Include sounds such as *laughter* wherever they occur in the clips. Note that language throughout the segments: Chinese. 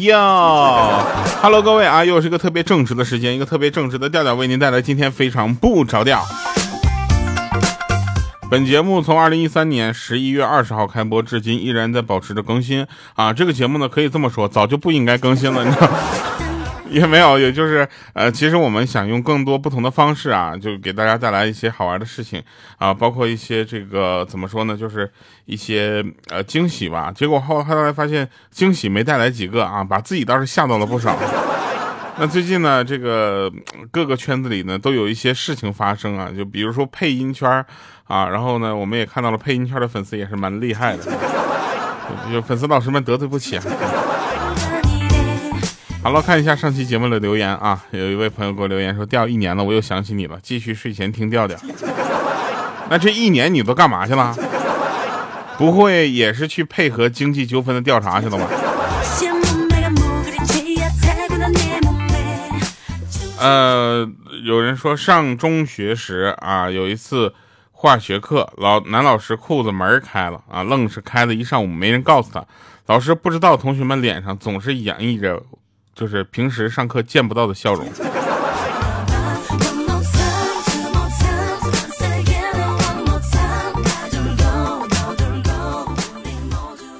哟，Hello，各位啊，又是一个特别正直的时间，一个特别正直的调调，为您带来今天非常不着调。本节目从二零一三年十一月二十号开播至今，依然在保持着更新啊。这个节目呢，可以这么说，早就不应该更新了，你知道。*laughs* 也没有，也就是呃，其实我们想用更多不同的方式啊，就给大家带来一些好玩的事情啊，包括一些这个怎么说呢，就是一些呃惊喜吧。结果后后来发现惊喜没带来几个啊，把自己倒是吓到了不少。*laughs* 那最近呢，这个各个圈子里呢都有一些事情发生啊，就比如说配音圈啊，然后呢，我们也看到了配音圈的粉丝也是蛮厉害的，*laughs* 就粉丝老师们得罪不起啊。好了，看一下上期节目的留言啊，有一位朋友给我留言说，调一年了，我又想起你了，继续睡前听调调。*laughs* 那这一年你都干嘛去了？不会也是去配合经济纠纷的调查去了吧？呃，有人说上中学时啊，有一次化学课，老男老师裤子门开了啊，愣是开了一上午，没人告诉他，老师不知道同学们脸上总是洋溢着。就是平时上课见不到的笑容。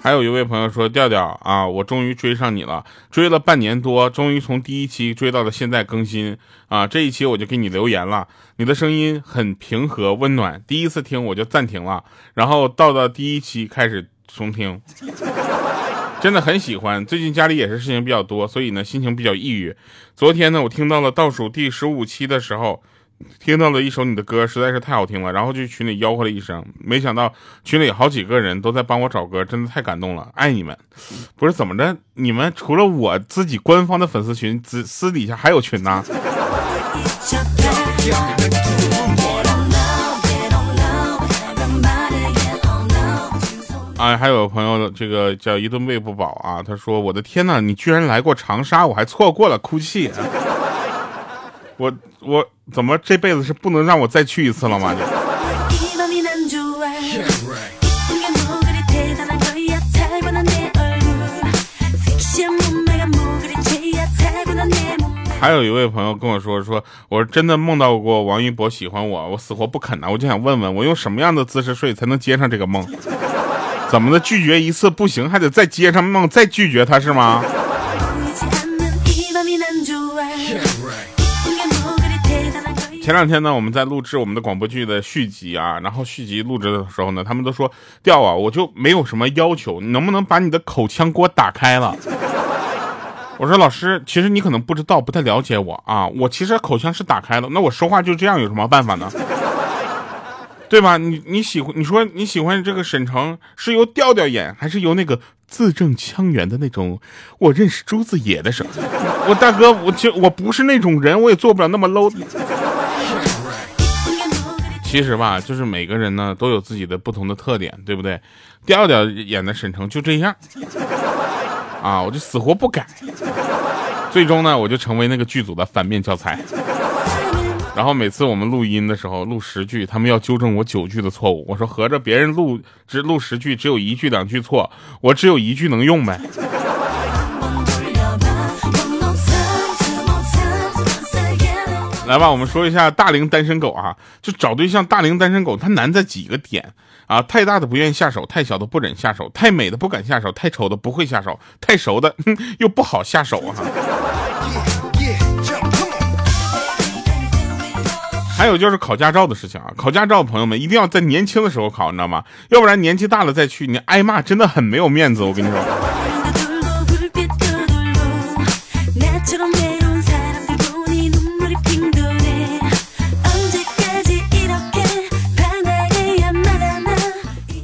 还有一位朋友说：“调调啊，我终于追上你了，追了半年多，终于从第一期追到了现在更新啊！这一期我就给你留言了，你的声音很平和温暖，第一次听我就暂停了，然后到了第一期开始重听。”真的很喜欢，最近家里也是事情比较多，所以呢心情比较抑郁。昨天呢，我听到了倒数第十五期的时候，听到了一首你的歌，实在是太好听了，然后就群里吆喝了一声，没想到群里好几个人都在帮我找歌，真的太感动了，爱你们！不是怎么着，你们除了我自己官方的粉丝群，私私底下还有群呢？还有朋友，这个叫一顿喂不饱啊。他说：“我的天呐，你居然来过长沙，我还错过了，哭泣。我我怎么这辈子是不能让我再去一次了吗？”还有一位朋友跟我说：“说我真的梦到过王一博喜欢我，我死活不肯呢。我就想问问，我用什么样的姿势睡才能接上这个梦？”怎么的？拒绝一次不行，还得再接上梦，再拒绝他是吗？前两天呢，我们在录制我们的广播剧的续集啊，然后续集录制的时候呢，他们都说调啊，我就没有什么要求，你能不能把你的口腔给我打开了？*laughs* 我说老师，其实你可能不知道，不太了解我啊，我其实口腔是打开了，那我说话就这样，有什么办法呢？对吧？你你喜欢你说你喜欢这个沈腾是由调调演，还是由那个字正腔圆的那种？我认识朱子野的时候，我大哥，我就我不是那种人，我也做不了那么 low。其实吧，就是每个人呢都有自己的不同的特点，对不对？调调演的沈腾就这样啊，我就死活不改，最终呢，我就成为那个剧组的反面教材。然后每次我们录音的时候录十句，他们要纠正我九句的错误。我说合着别人录只录十句，只有一句两句错，我只有一句能用呗。来吧，我们说一下大龄单身狗啊，就找对象。大龄单身狗它难在几个点啊？太大的不愿意下手，太小的不忍下手，太美的不敢下手，太丑的不会下手，太熟的又不好下手啊。还有就是考驾照的事情啊，考驾照朋友们一定要在年轻的时候考，你知道吗？要不然年纪大了再去，你挨骂真的很没有面子。我跟你说。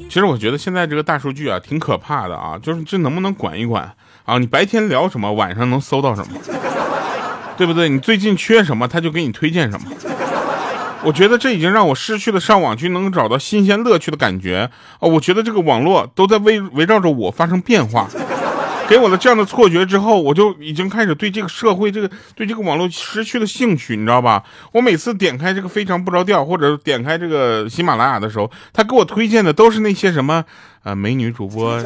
其实我觉得现在这个大数据啊，挺可怕的啊，就是这能不能管一管啊？你白天聊什么，晚上能搜到什么，对不对？你最近缺什么，他就给你推荐什么。我觉得这已经让我失去了上网去能找到新鲜乐趣的感觉啊！我觉得这个网络都在围围绕着我发生变化，给我的这样的错觉之后，我就已经开始对这个社会、这个对这个网络失去了兴趣，你知道吧？我每次点开这个非常不着调，或者点开这个喜马拉雅的时候，他给我推荐的都是那些什么呃美女主播，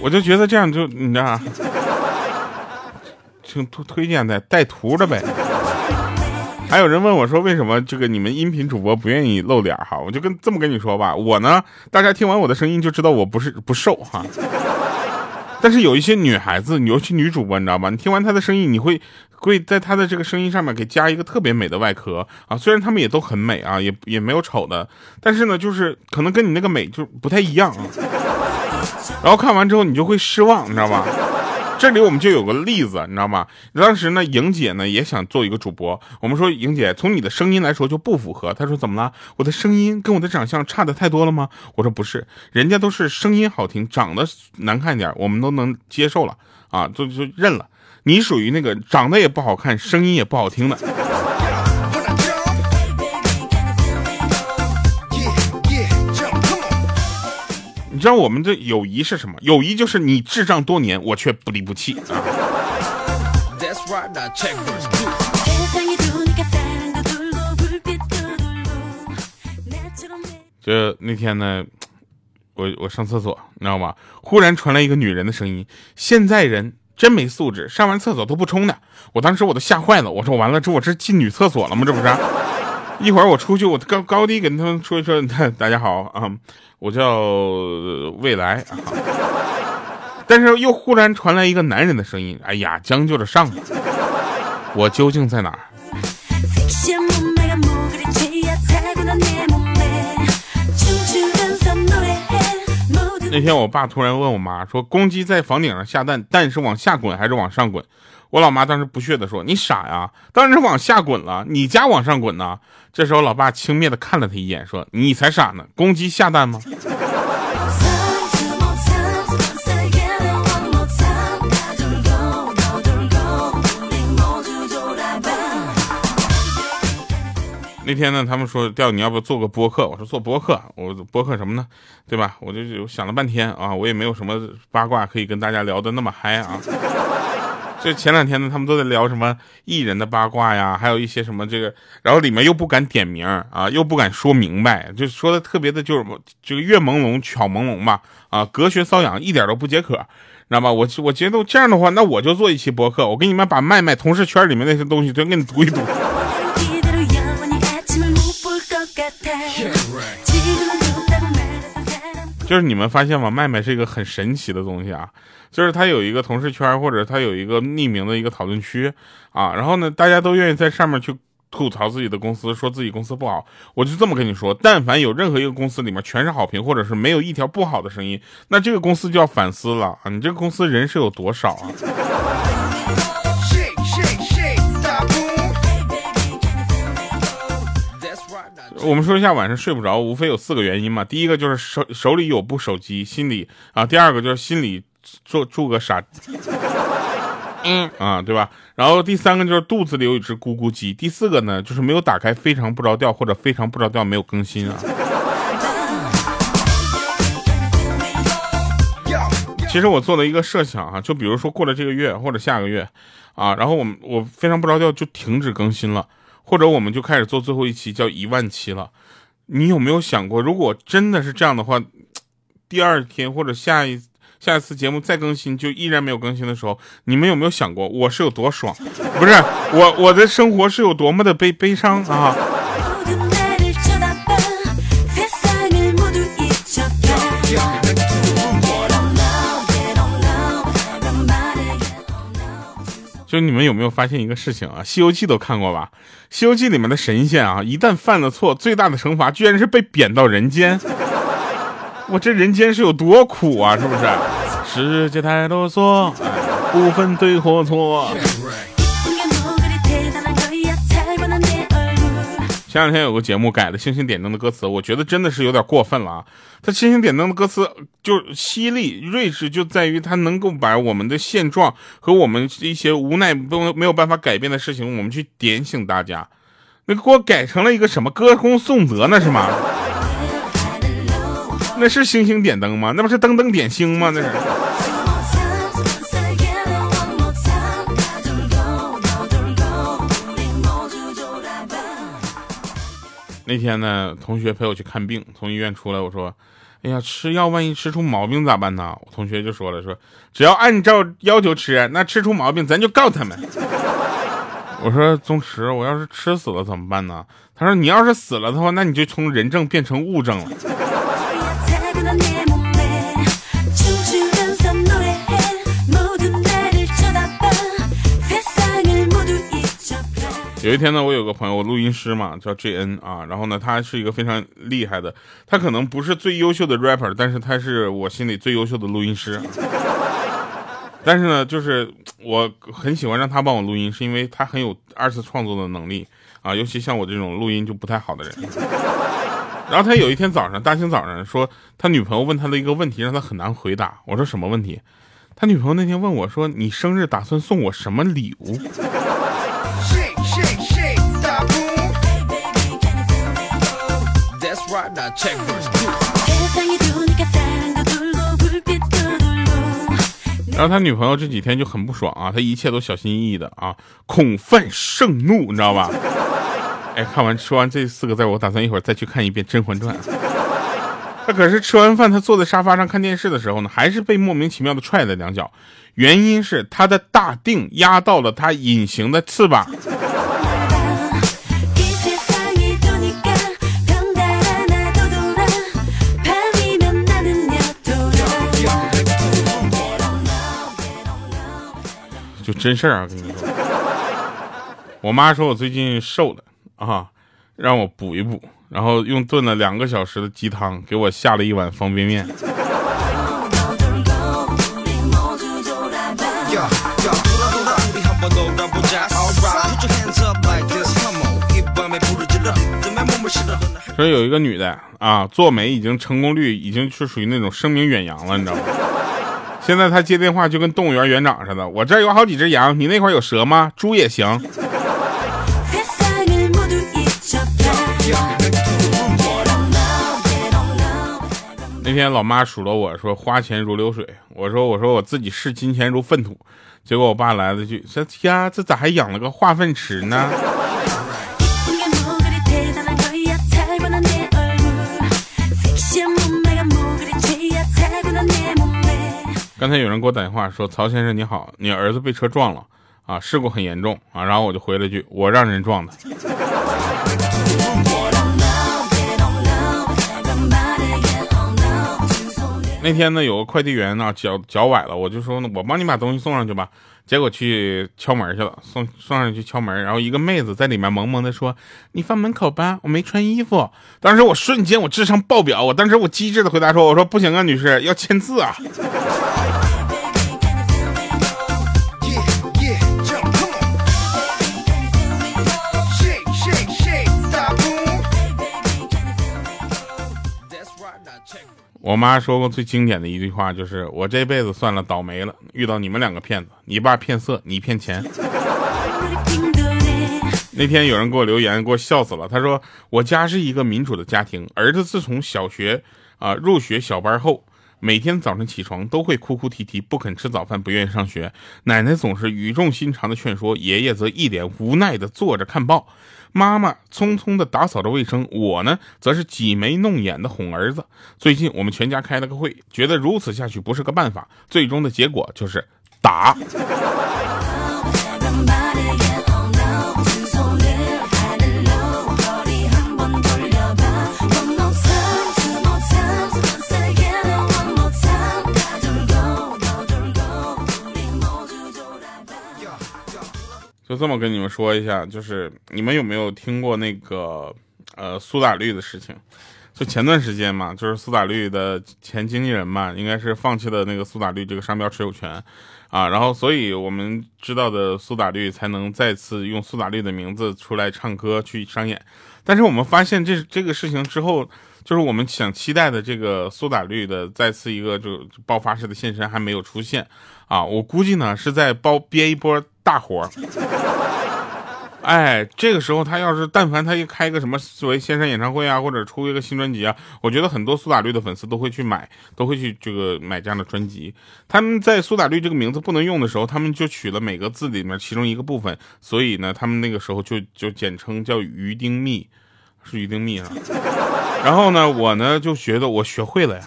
我就觉得这样就你知道，*laughs* 就推推荐的带图的呗。还有人问我说：“为什么这个你们音频主播不愿意露脸？”哈，我就跟这么跟你说吧，我呢，大家听完我的声音就知道我不是不瘦哈。但是有一些女孩子，尤其女主播，你知道吗？你听完她的声音，你会会在她的这个声音上面给加一个特别美的外壳啊。虽然她们也都很美啊，也也没有丑的，但是呢，就是可能跟你那个美就不太一样啊。然后看完之后，你就会失望，你知道吧？这里我们就有个例子，你知道吗？当时呢，莹姐呢也想做一个主播。我们说，莹姐从你的声音来说就不符合。她说怎么了？我的声音跟我的长相差的太多了吗？我说不是，人家都是声音好听，长得难看点，我们都能接受了啊，就就认了。你属于那个长得也不好看，声音也不好听的。知道我们的友谊是什么？友谊就是你智障多年，我却不离不弃啊！就那天呢，我我上厕所，你知道吗？忽然传来一个女人的声音：“现在人真没素质，上完厕所都不冲的。”我当时我都吓坏了，我说完了，这我这进女厕所了吗？这不是？一会儿我出去，我高高低跟他们说一说，大家好啊。我叫未来，但是又忽然传来一个男人的声音，哎呀，将就着上吧。我究竟在哪儿？那天我爸突然问我妈说：“公鸡在房顶上下蛋，蛋是往下滚还是往上滚？”我老妈当时不屑的说：“你傻呀，当然是往下滚了，你家往上滚呢。”这时候，老爸轻蔑的看了他一眼，说：“你才傻呢，公鸡下蛋吗？”那天呢，他们说调你要不要做个播客？我说做播客，我播客什么呢？对吧？我就想了半天啊，我也没有什么八卦可以跟大家聊的那么嗨啊。就前两天呢，他们都在聊什么艺人的八卦呀，还有一些什么这个，然后里面又不敢点名啊，又不敢说明白，就说的特别的，就是这个月朦胧巧朦胧吧，啊，隔靴搔痒，一点都不解渴，知道吧？我我觉得这样的话，那我就做一期博客，我给你们把麦麦同事圈里面那些东西全给你读一读。就是你们发现吗？麦麦是一个很神奇的东西啊。就是他有一个同事圈，或者他有一个匿名的一个讨论区啊，然后呢，大家都愿意在上面去吐槽自己的公司，说自己公司不好。我就这么跟你说，但凡有任何一个公司里面全是好评，或者是没有一条不好的声音，那这个公司就要反思了啊！你这个公司人是有多少啊？*laughs* 我们说一下晚上睡不着，无非有四个原因嘛。第一个就是手手里有部手机，心里啊；第二个就是心里。住住个傻，嗯啊，对吧？然后第三个就是肚子里有一只咕咕鸡，第四个呢就是没有打开，非常不着调，或者非常不着调没有更新啊。其实我做了一个设想啊，就比如说过了这个月或者下个月啊，然后我们我非常不着调就停止更新了，或者我们就开始做最后一期叫一万期了。你有没有想过，如果真的是这样的话，*tsk* 第二天或者下一？下一次节目再更新就依然没有更新的时候，你们有没有想过我是有多爽？不是我我的生活是有多么的悲悲伤啊！就你们有没有发现一个事情啊？《西游记》都看过吧？《西游记》里面的神仙啊，一旦犯了错，最大的惩罚居然是被贬到人间。我这人间是有多苦啊？是不是？世界太啰嗦，不分对或错。前两天有个节目改了星星点灯的歌词，我觉得真的是有点过分了啊！他星星点灯的歌词就犀利睿智，就在于他能够把我们的现状和我们一些无奈不没有办法改变的事情，我们去点醒大家。那给我改成了一个什么歌功颂德呢？是吗？那是星星点灯吗？那不是灯灯点星吗？那是。那天呢，同学陪我去看病，从医院出来，我说：“哎呀，吃药万一吃出毛病咋办呢？”我同学就说了：“说只要按照要求吃，那吃出毛病咱就告他们。”我说：“宗池，我要是吃死了怎么办呢？”他说：“你要是死了的话，那你就从人证变成物证了。” *laughs* 有一天呢，我有个朋友，录音师嘛，叫 J N 啊，然后呢，他是一个非常厉害的，他可能不是最优秀的 rapper，但是他是我心里最优秀的录音师。但是呢，就是我很喜欢让他帮我录音，是因为他很有二次创作的能力啊，尤其像我这种录音就不太好的人。然后他有一天早上，大清早上说，他女朋友问他的一个问题，让他很难回答。我说什么问题？他女朋友那天问我说：“你生日打算送我什么礼物？”然后他女朋友这几天就很不爽啊，他一切都小心翼翼的啊，恐犯盛怒，你知道吧？哎，看完说完这四个字，我打算一会儿再去看一遍《甄嬛传》。他可是吃完饭，他坐在沙发上看电视的时候呢，还是被莫名其妙的踹了两脚，原因是他的大腚压到了他隐形的翅膀。就真事儿啊，跟你说，我妈说我最近瘦了啊，让我补一补，然后用炖了两个小时的鸡汤给我下了一碗方便面。说有一个女的啊，做美已经成功率已经是属于那种声名远扬了，你知道吗？现在他接电话就跟动物园园长似的，我这儿有好几只羊，你那块有蛇吗？猪也行。那天老妈数落我说花钱如流水，我说我说我自己视金钱如粪土，结果我爸来了句说呀这咋还养了个化粪池呢？刚才有人给我打电话说：“曹先生你好，你儿子被车撞了啊，事故很严重啊。”然后我就回了句：“我让人撞的。”那天呢，有个快递员呢脚脚崴了，我就说：“我帮你把东西送上去吧。”结果去敲门去了，送送上去敲门，然后一个妹子在里面萌萌的说：“你放门口吧，我没穿衣服。”当时我瞬间我智商爆表，我当时我机智的回答说：“我说不行啊，女士要签字啊。”我妈说过最经典的一句话，就是我这辈子算了倒霉了，遇到你们两个骗子，你爸骗色，你骗钱。*laughs* 那天有人给我留言，给我笑死了。他说我家是一个民主的家庭，儿子自从小学啊入学小班后，每天早上起床都会哭哭啼啼，不肯吃早饭，不愿意上学。奶奶总是语重心长的劝说，爷爷则一脸无奈的坐着看报。妈妈匆匆的打扫着卫生，我呢，则是挤眉弄眼的哄儿子。最近我们全家开了个会，觉得如此下去不是个办法，最终的结果就是打。就这么跟你们说一下，就是你们有没有听过那个呃苏打绿的事情？就前段时间嘛，就是苏打绿的前经纪人嘛，应该是放弃了那个苏打绿这个商标持有权啊，然后所以我们知道的苏打绿才能再次用苏打绿的名字出来唱歌去商演。但是我们发现这这个事情之后，就是我们想期待的这个苏打绿的再次一个就爆发式的现身还没有出现啊，我估计呢是在包憋一波。大活哎，这个时候他要是但凡他一开个什么作为线上演唱会啊，或者出一个新专辑啊，我觉得很多苏打绿的粉丝都会去买，都会去这个买这样的专辑。他们在苏打绿这个名字不能用的时候，他们就取了每个字里面其中一个部分，所以呢，他们那个时候就就简称叫于丁密，是于丁密啊。然后呢，我呢就觉得我学会了呀，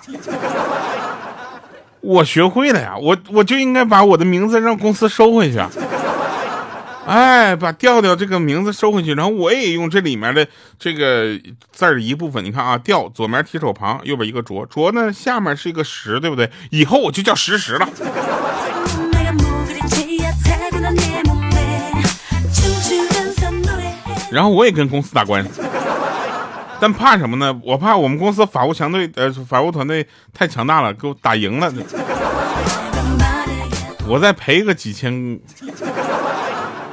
我学会了呀，我我就应该把我的名字让公司收回去。哎，把调调这个名字收回去，然后我也用这里面的这个字儿一部分。你看啊，调左面提手旁，右边一个卓，卓呢下面是一个石，对不对？以后我就叫石石了。然后我也跟公司打官司，但怕什么呢？我怕我们公司法务强队呃法务团队太强大了，给我打赢了，我再赔个几千。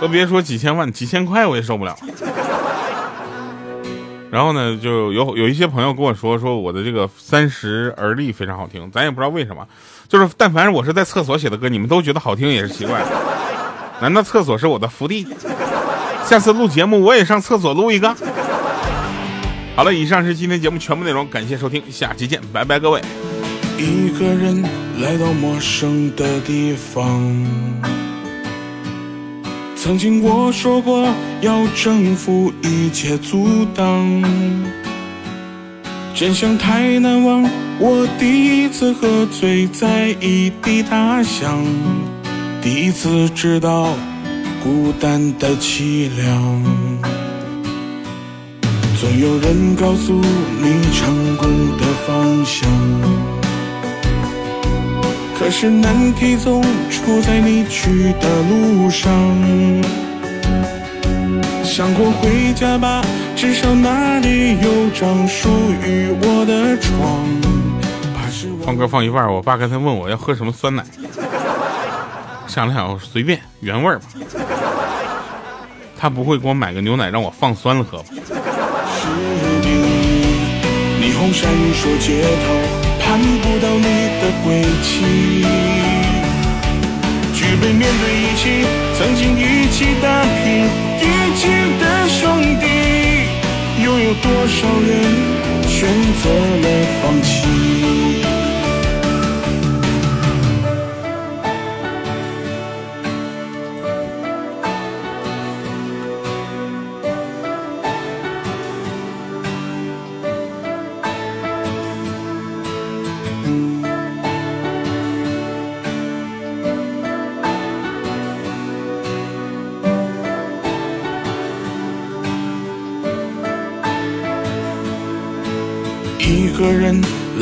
都别说几千万，几千块我也受不了。然后呢，就有有一些朋友跟我说，说我的这个《三十而立》非常好听，咱也不知道为什么，就是但凡我是在厕所写的歌，你们都觉得好听也是奇怪。难道厕所是我的福地？下次录节目我也上厕所录一个。好了，以上是今天节目全部内容，感谢收听，下期见，拜拜，各位。一个人来到陌生的地方。曾经我说过要征服一切阻挡，真相太难忘。我第一次喝醉在异地他乡，第一次知道孤单的凄凉。总有人告诉你成功的方向。可是难题总出在你去的路上。想过回家吧，至少那里有张属于我的床。放歌放一半，我爸刚才问我要喝什么酸奶，想了想，随便原味吧。他不会给我买个牛奶让我放酸了喝吧？从闪烁街头。盼不到你的归期，举杯面对一起，曾经一起打拼一起的兄弟，又有多少人选择了放弃？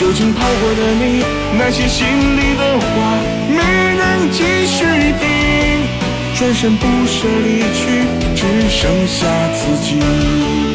究竟跑过的你，那些心里的话，没人继续听。转身不舍离去，只剩下自己。